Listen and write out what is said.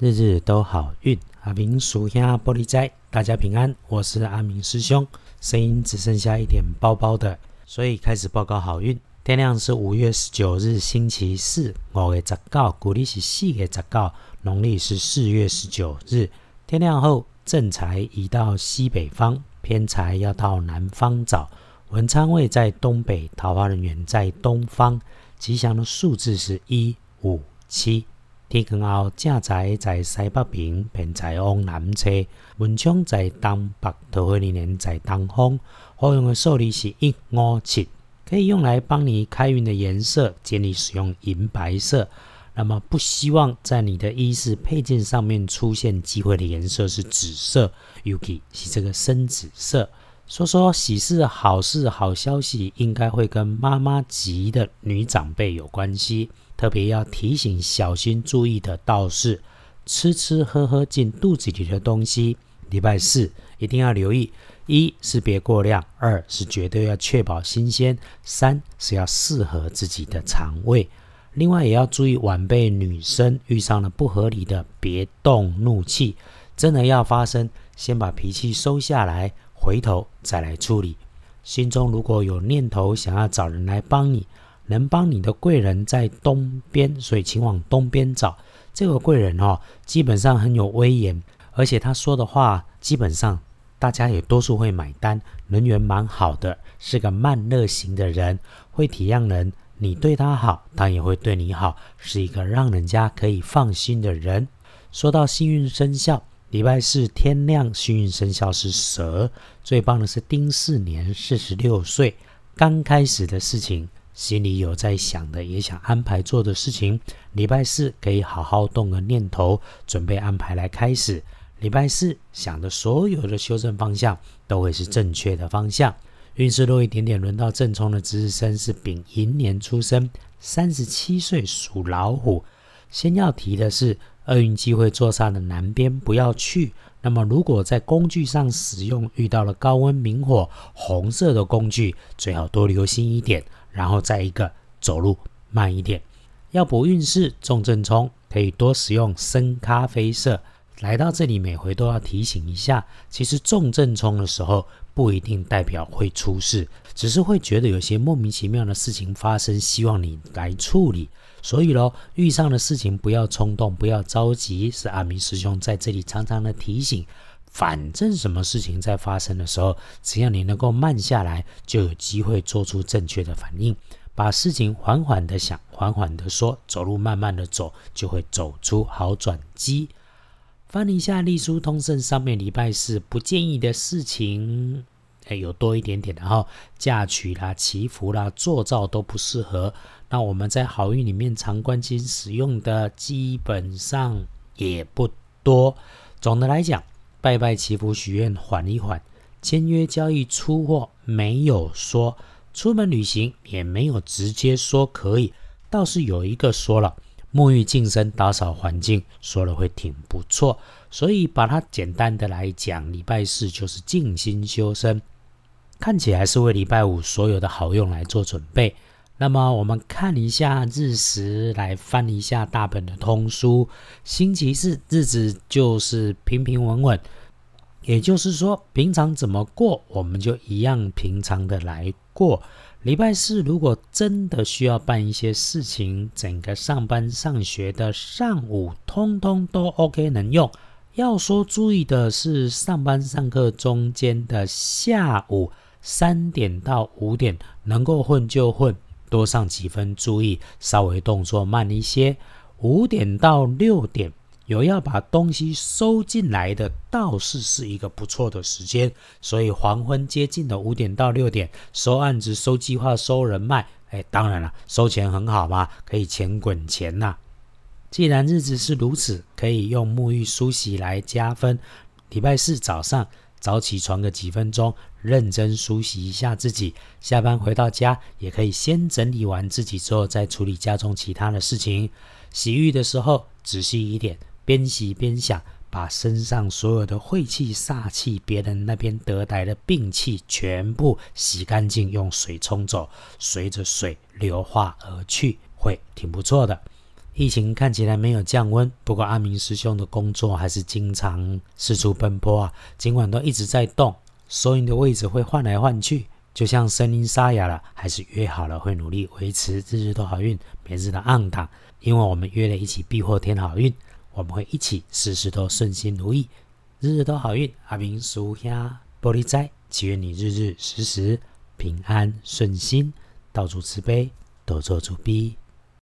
日日都好运，阿明属下玻璃斋，大家平安。我是阿明师兄，声音只剩下一点包包的，所以开始报告好运。天亮是五月十九日，星期四，五月十九，古历是四月十九，农历是四月十九日。天亮后，正财移到西北方，偏财要到南方找。文昌位在东北，桃花人员在东方。吉祥的数字是一五七。天光后，正财在西北边，偏财往南侧；文昌在东北，桃花人员在东方。好用的数字是一五七，可以用来帮你开运的颜色，建议使用银白色。那么不希望在你的衣饰配件上面出现机会的颜色是紫色，尤其是这个深紫色。说说喜事、好事、好消息，应该会跟妈妈级的女长辈有关系。特别要提醒、小心注意的，倒是吃吃喝喝进肚子里的东西。礼拜四一定要留意：一是别过量，二是绝对要确保新鲜，三是要适合自己的肠胃。另外也要注意晚辈女生遇上了不合理的，别动怒气。真的要发生，先把脾气收下来，回头再来处理。心中如果有念头想要找人来帮你。能帮你的贵人在东边，所以请往东边找。这个贵人哦，基本上很有威严，而且他说的话基本上大家也多数会买单。人缘蛮好的，是个慢热型的人，会体谅人。你对他好，他也会对你好，是一个让人家可以放心的人。说到幸运生肖，礼拜四天亮，幸运生肖是蛇，最棒的是丁巳年，四十六岁，刚开始的事情。心里有在想的，也想安排做的事情，礼拜四可以好好动个念头，准备安排来开始。礼拜四想的所有的修正方向都会是正确的方向。运势弱一点点，轮到正冲的值日生是丙寅年出生，三十七岁属老虎。先要提的是，厄运机会坐煞的南边不要去。那么如果在工具上使用遇到了高温明火红色的工具，最好多留心一点。然后再一个走路慢一点，要补运势重症冲，可以多使用深咖啡色。来到这里每回都要提醒一下，其实重正冲的时候不一定代表会出事，只是会觉得有些莫名其妙的事情发生，希望你来处理。所以咯，遇上的事情不要冲动，不要着急，是阿明师兄在这里常常的提醒。反正什么事情在发生的时候，只要你能够慢下来，就有机会做出正确的反应。把事情缓缓的想，缓缓的说，走路慢慢的走，就会走出好转机。翻一下隶书通胜上面礼拜四不建议的事情，哎，有多一点点。然后嫁娶啦、祈福啦、做灶都不适合。那我们在好运里面常关心使用的，基本上也不多。总的来讲。拜拜祈福许愿缓一缓，签约交易出货没有说，出门旅行也没有直接说可以，倒是有一个说了沐浴净身打扫环境，说了会挺不错，所以把它简单的来讲，礼拜四就是静心修身，看起来是为礼拜五所有的好用来做准备。那么我们看一下日食，来翻一下大本的通书。星期四日子就是平平稳稳，也就是说平常怎么过，我们就一样平常的来过。礼拜四如果真的需要办一些事情，整个上班上学的上午通通都 OK 能用。要说注意的是，上班上课中间的下午三点到五点能够混就混。多上几分注意，稍微动作慢一些。五点到六点有要把东西收进来的，倒是是一个不错的时间。所以黄昏接近的五点到六点，收案子、收计划、收人脉。哎，当然了，收钱很好嘛，可以钱滚钱呐。既然日子是如此，可以用沐浴梳洗来加分。礼拜四早上。早起床个几分钟，认真梳洗一下自己。下班回到家，也可以先整理完自己之后，再处理家中其他的事情。洗浴的时候仔细一点，边洗边想，把身上所有的晦气、煞气、别人那边得来的病气全部洗干净，用水冲走，随着水流化而去，会挺不错的。疫情看起来没有降温，不过阿明师兄的工作还是经常四处奔波啊，尽管都一直在动，收音的位置会换来换去，就像声音沙哑了，还是约好了会努力维持日日都好运每日的暗档，因为我们约了一起避祸添好运，我们会一起事事都顺心如意，日日都好运。阿明叔兄玻璃斋，祈愿你日日时时平安顺心，到处慈悲，多做主逼。